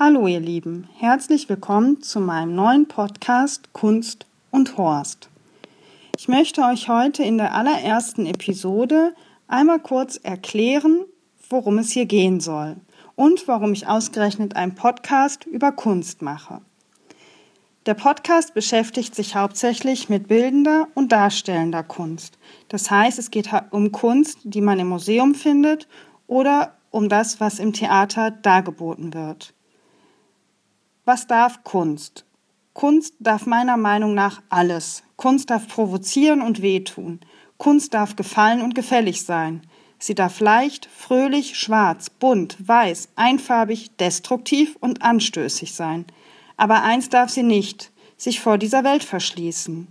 Hallo ihr Lieben, herzlich willkommen zu meinem neuen Podcast Kunst und Horst. Ich möchte euch heute in der allerersten Episode einmal kurz erklären, worum es hier gehen soll und warum ich ausgerechnet einen Podcast über Kunst mache. Der Podcast beschäftigt sich hauptsächlich mit bildender und darstellender Kunst. Das heißt, es geht um Kunst, die man im Museum findet oder um das, was im Theater dargeboten wird. Was darf Kunst? Kunst darf meiner Meinung nach alles. Kunst darf provozieren und wehtun. Kunst darf gefallen und gefällig sein. Sie darf leicht, fröhlich, schwarz, bunt, weiß, einfarbig, destruktiv und anstößig sein. Aber eins darf sie nicht, sich vor dieser Welt verschließen.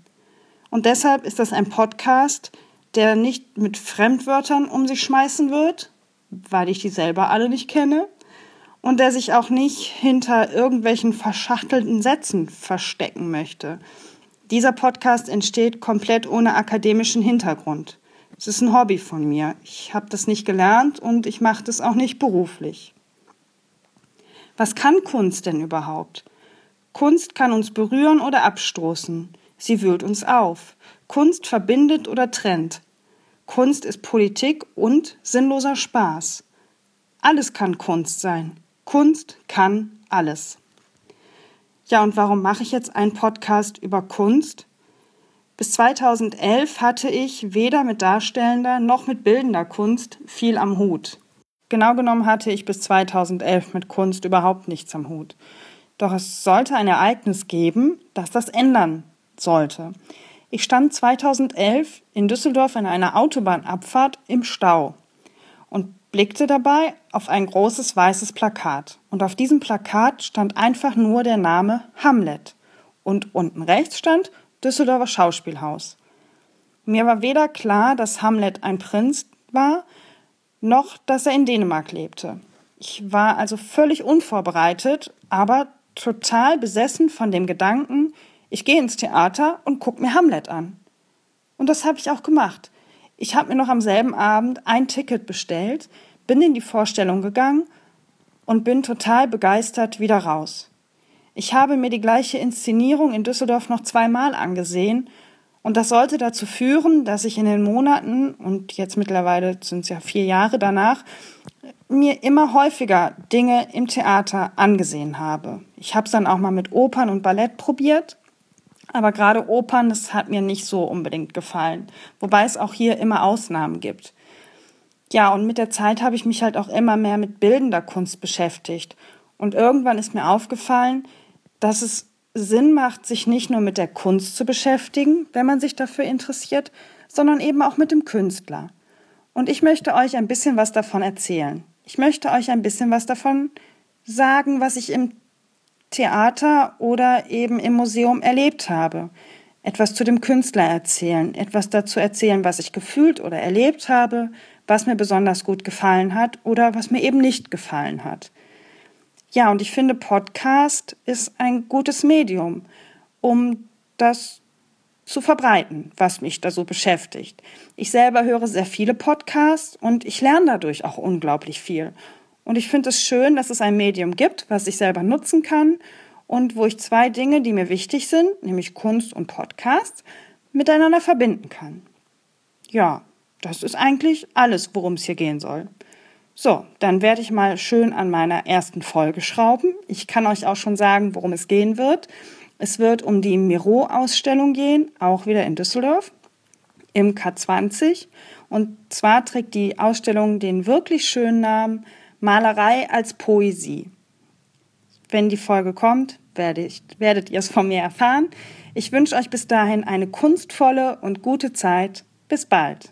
Und deshalb ist das ein Podcast, der nicht mit Fremdwörtern um sich schmeißen wird, weil ich die selber alle nicht kenne, und der sich auch nicht hinter irgendwelchen verschachtelten Sätzen verstecken möchte. Dieser Podcast entsteht komplett ohne akademischen Hintergrund. Es ist ein Hobby von mir. Ich habe das nicht gelernt und ich mache das auch nicht beruflich. Was kann Kunst denn überhaupt? Kunst kann uns berühren oder abstoßen. Sie wühlt uns auf. Kunst verbindet oder trennt. Kunst ist Politik und sinnloser Spaß. Alles kann Kunst sein. Kunst kann alles. Ja, und warum mache ich jetzt einen Podcast über Kunst? Bis 2011 hatte ich weder mit darstellender noch mit bildender Kunst viel am Hut. Genau genommen hatte ich bis 2011 mit Kunst überhaupt nichts am Hut. Doch es sollte ein Ereignis geben, das das ändern sollte. Ich stand 2011 in Düsseldorf in einer Autobahnabfahrt im Stau und blickte dabei auf ein großes weißes Plakat. Und auf diesem Plakat stand einfach nur der Name Hamlet. Und unten rechts stand Düsseldorfer Schauspielhaus. Mir war weder klar, dass Hamlet ein Prinz war, noch dass er in Dänemark lebte. Ich war also völlig unvorbereitet, aber total besessen von dem Gedanken, ich gehe ins Theater und gucke mir Hamlet an. Und das habe ich auch gemacht. Ich habe mir noch am selben Abend ein Ticket bestellt, bin in die Vorstellung gegangen und bin total begeistert wieder raus. Ich habe mir die gleiche Inszenierung in Düsseldorf noch zweimal angesehen und das sollte dazu führen, dass ich in den Monaten und jetzt mittlerweile sind es ja vier Jahre danach mir immer häufiger Dinge im Theater angesehen habe. Ich habe es dann auch mal mit Opern und Ballett probiert aber gerade Opern, das hat mir nicht so unbedingt gefallen. Wobei es auch hier immer Ausnahmen gibt. Ja, und mit der Zeit habe ich mich halt auch immer mehr mit bildender Kunst beschäftigt. Und irgendwann ist mir aufgefallen, dass es Sinn macht, sich nicht nur mit der Kunst zu beschäftigen, wenn man sich dafür interessiert, sondern eben auch mit dem Künstler. Und ich möchte euch ein bisschen was davon erzählen. Ich möchte euch ein bisschen was davon sagen, was ich im Theater oder eben im Museum erlebt habe. Etwas zu dem Künstler erzählen, etwas dazu erzählen, was ich gefühlt oder erlebt habe, was mir besonders gut gefallen hat oder was mir eben nicht gefallen hat. Ja, und ich finde, Podcast ist ein gutes Medium, um das zu verbreiten, was mich da so beschäftigt. Ich selber höre sehr viele Podcasts und ich lerne dadurch auch unglaublich viel. Und ich finde es schön, dass es ein Medium gibt, was ich selber nutzen kann und wo ich zwei Dinge, die mir wichtig sind, nämlich Kunst und Podcast, miteinander verbinden kann. Ja, das ist eigentlich alles, worum es hier gehen soll. So, dann werde ich mal schön an meiner ersten Folge schrauben. Ich kann euch auch schon sagen, worum es gehen wird. Es wird um die Miro-Ausstellung gehen, auch wieder in Düsseldorf, im K20. Und zwar trägt die Ausstellung den wirklich schönen Namen Malerei als Poesie. Wenn die Folge kommt, werdet, werdet ihr es von mir erfahren. Ich wünsche euch bis dahin eine kunstvolle und gute Zeit. Bis bald.